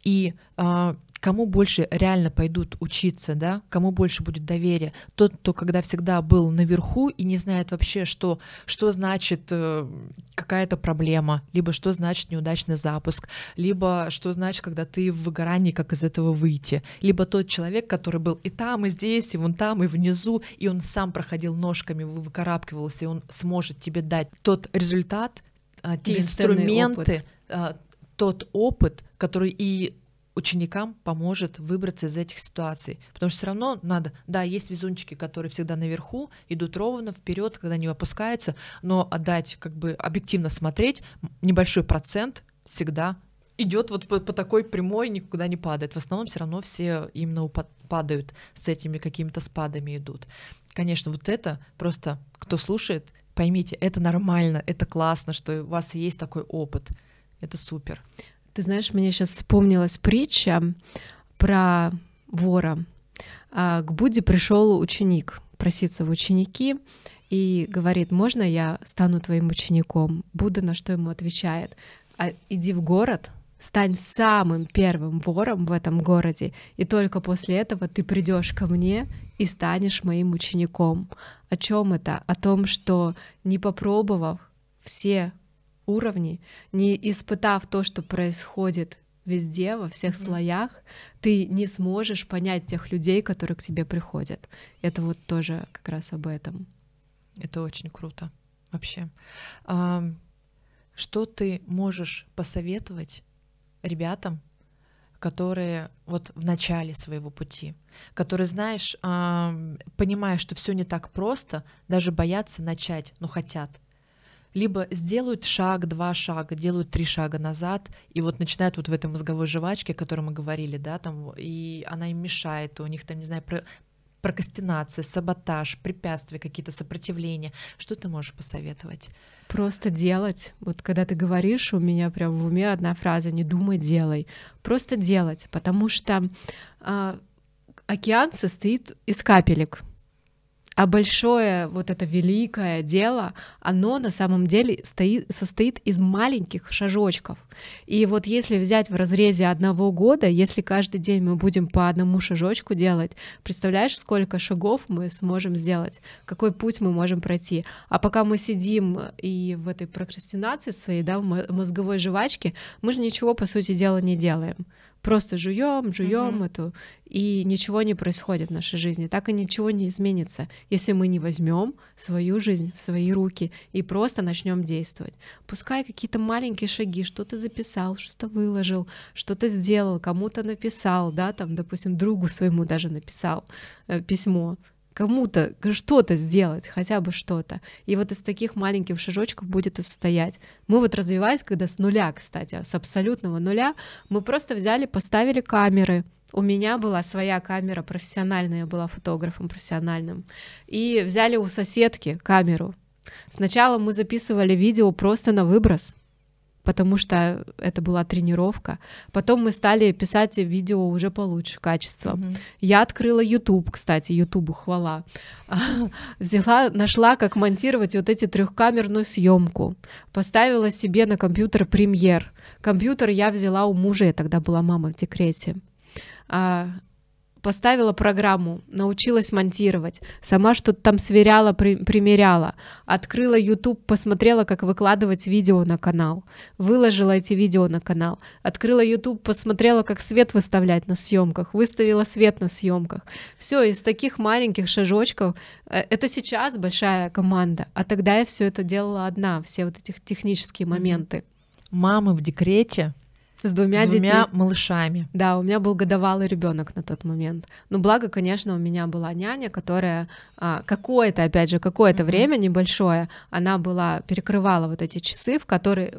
И а, кому больше реально пойдут учиться, да, кому больше будет доверие, тот, кто когда всегда был наверху и не знает вообще, что, что значит э, какая-то проблема, либо что значит неудачный запуск, либо что значит, когда ты в выгорании, как из этого выйти, либо тот человек, который был и там, и здесь, и вон там, и внизу, и он сам проходил ножками, выкарабкивался, и он сможет тебе дать тот результат, а, те Бесценный инструменты, опыт. Тот опыт, который и ученикам поможет выбраться из этих ситуаций. Потому что все равно надо, да, есть везунчики, которые всегда наверху, идут ровно вперед, когда не опускаются, но отдать, как бы объективно смотреть, небольшой процент всегда идет вот по, по такой прямой, никуда не падает. В основном все равно все именно падают с этими какими-то спадами идут. Конечно, вот это просто, кто слушает, поймите, это нормально, это классно, что у вас есть такой опыт. Это супер. Ты знаешь, мне сейчас вспомнилась притча про вора. А, к Будде пришел ученик проситься в ученики и говорит, можно я стану твоим учеником? Будда на что ему отвечает, а иди в город, стань самым первым вором в этом городе, и только после этого ты придешь ко мне и станешь моим учеником. О чем это? О том, что не попробовав все уровни, не испытав то, что происходит везде, во всех mm-hmm. слоях, ты не сможешь понять тех людей, которые к тебе приходят. Это вот тоже как раз об этом. Это очень круто вообще. А, что ты можешь посоветовать ребятам, которые вот в начале своего пути, которые, знаешь, понимая, что все не так просто, даже боятся начать, но хотят, либо сделают шаг, два шага, делают три шага назад, и вот начинают вот в этой мозговой жвачке, о которой мы говорили, да, там, и она им мешает, у них там, не знаю, про прокрастинация, саботаж, препятствия, какие-то сопротивления. Что ты можешь посоветовать? Просто делать. Вот когда ты говоришь, у меня прям в уме одна фраза «не думай, делай». Просто делать, потому что э, океан состоит из капелек. А большое вот это великое дело, оно на самом деле стоит, состоит из маленьких шажочков. И вот если взять в разрезе одного года, если каждый день мы будем по одному шажочку делать, представляешь, сколько шагов мы сможем сделать, какой путь мы можем пройти. А пока мы сидим и в этой прокрастинации своей, да, в мозговой жвачке, мы же ничего, по сути дела, не делаем просто жуем, жуем mm-hmm. эту, и ничего не происходит в нашей жизни. Так и ничего не изменится, если мы не возьмем свою жизнь в свои руки и просто начнем действовать. Пускай какие-то маленькие шаги, что-то записал, что-то выложил, что-то сделал, кому-то написал, да, там, допустим, другу своему даже написал э, письмо, кому-то что-то сделать, хотя бы что-то. И вот из таких маленьких шажочков будет и состоять. Мы вот развиваясь, когда с нуля, кстати, с абсолютного нуля, мы просто взяли, поставили камеры, у меня была своя камера профессиональная, я была фотографом профессиональным. И взяли у соседки камеру. Сначала мы записывали видео просто на выброс, потому что это была тренировка. Потом мы стали писать видео уже получше качеством. Mm-hmm. Я открыла YouTube, кстати, YouTube хвала. Взяла, нашла, как монтировать вот эти трехкамерную съемку. Поставила себе на компьютер премьер. Компьютер я взяла у мужа, я тогда была мама в декрете. А, поставила программу, научилась монтировать, сама что-то там сверяла, при, примеряла, открыла YouTube, посмотрела, как выкладывать видео на канал, выложила эти видео на канал, открыла YouTube, посмотрела, как свет выставлять на съемках, выставила свет на съемках. Все из таких маленьких шажочков. Э, это сейчас большая команда, а тогда я все это делала одна, все вот эти технические моменты. Мамы в декрете с двумя, с двумя детьми. малышами. Да, у меня был годовалый ребенок на тот момент. Но благо, конечно, у меня была няня, которая а, какое-то, опять же, какое-то mm-hmm. время небольшое, она была перекрывала вот эти часы, в которые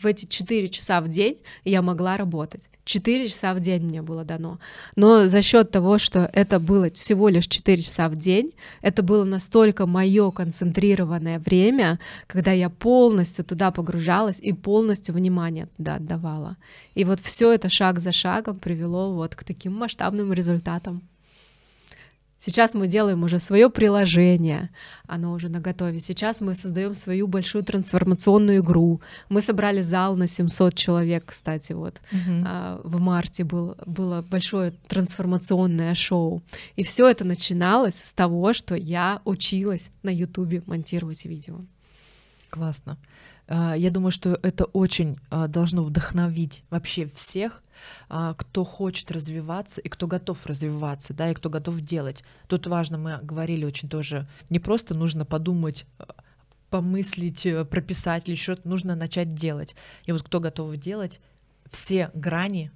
в эти 4 часа в день я могла работать. 4 часа в день мне было дано. Но за счет того, что это было всего лишь 4 часа в день, это было настолько мое концентрированное время, когда я полностью туда погружалась и полностью внимание туда отдавала. И вот все это шаг за шагом привело вот к таким масштабным результатам. Сейчас мы делаем уже свое приложение, оно уже на готове. Сейчас мы создаем свою большую трансформационную игру. Мы собрали зал на 700 человек, кстати, вот угу. а, в марте был, было большое трансформационное шоу. И все это начиналось с того, что я училась на Ютубе монтировать видео. Классно. А, я думаю, что это очень а, должно вдохновить вообще всех, кто хочет развиваться и кто готов развиваться, да, и кто готов делать. Тут важно, мы говорили очень тоже, не просто нужно подумать, помыслить, э, прописать или что-то, нужно начать делать. И вот кто готов делать, все грани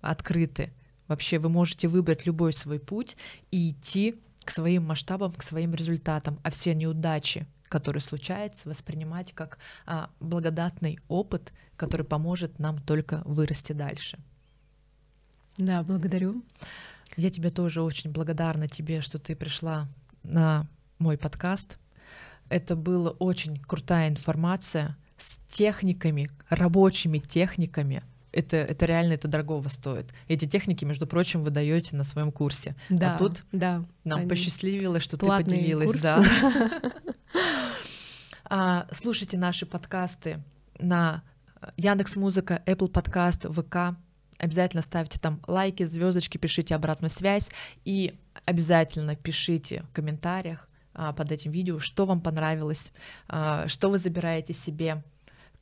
открыты. Вообще вы можете выбрать любой свой путь и идти к своим масштабам, к своим результатам, а все неудачи, который случается, воспринимать как а, благодатный опыт, который поможет нам только вырасти дальше. Да, благодарю. Я тебе тоже очень благодарна тебе, что ты пришла на мой подкаст. Это была очень крутая информация с техниками, рабочими техниками, это, это реально это дорогого стоит. Эти техники, между прочим, вы даете на своем курсе. А да, а тут да, нам посчастливилось, что ты поделилась. Курсы. Да. А, слушайте наши подкасты на Яндекс Музыка, Apple Podcast, ВК. Обязательно ставьте там лайки, звездочки, пишите обратную связь и обязательно пишите в комментариях а, под этим видео, что вам понравилось, а, что вы забираете себе,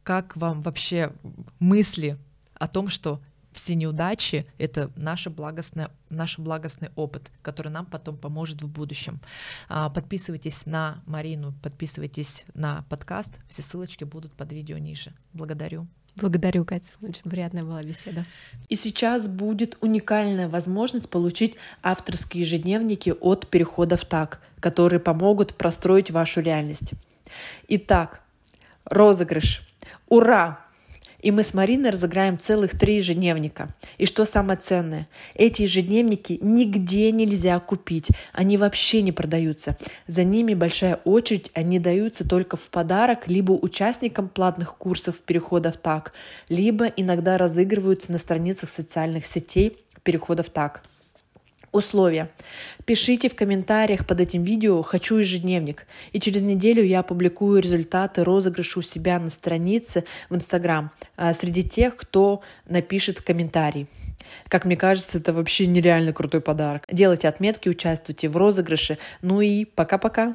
как вам вообще мысли о том, что все неудачи — это наш благостный, наш благостный опыт, который нам потом поможет в будущем. А, подписывайтесь на Марину, подписывайтесь на подкаст. Все ссылочки будут под видео ниже. Благодарю. Благодарю, Катя. Очень приятная была беседа. И сейчас будет уникальная возможность получить авторские ежедневники от переходов так, которые помогут простроить вашу реальность. Итак, розыгрыш. Ура! И мы с Мариной разыграем целых три ежедневника. И что самое ценное, эти ежедневники нигде нельзя купить. Они вообще не продаются. За ними большая очередь, они даются только в подарок либо участникам платных курсов переходов так, либо иногда разыгрываются на страницах социальных сетей переходов так. Условия. Пишите в комментариях под этим видео «Хочу ежедневник». И через неделю я опубликую результаты розыгрыша у себя на странице в Инстаграм а, среди тех, кто напишет комментарий. Как мне кажется, это вообще нереально крутой подарок. Делайте отметки, участвуйте в розыгрыше. Ну и пока-пока.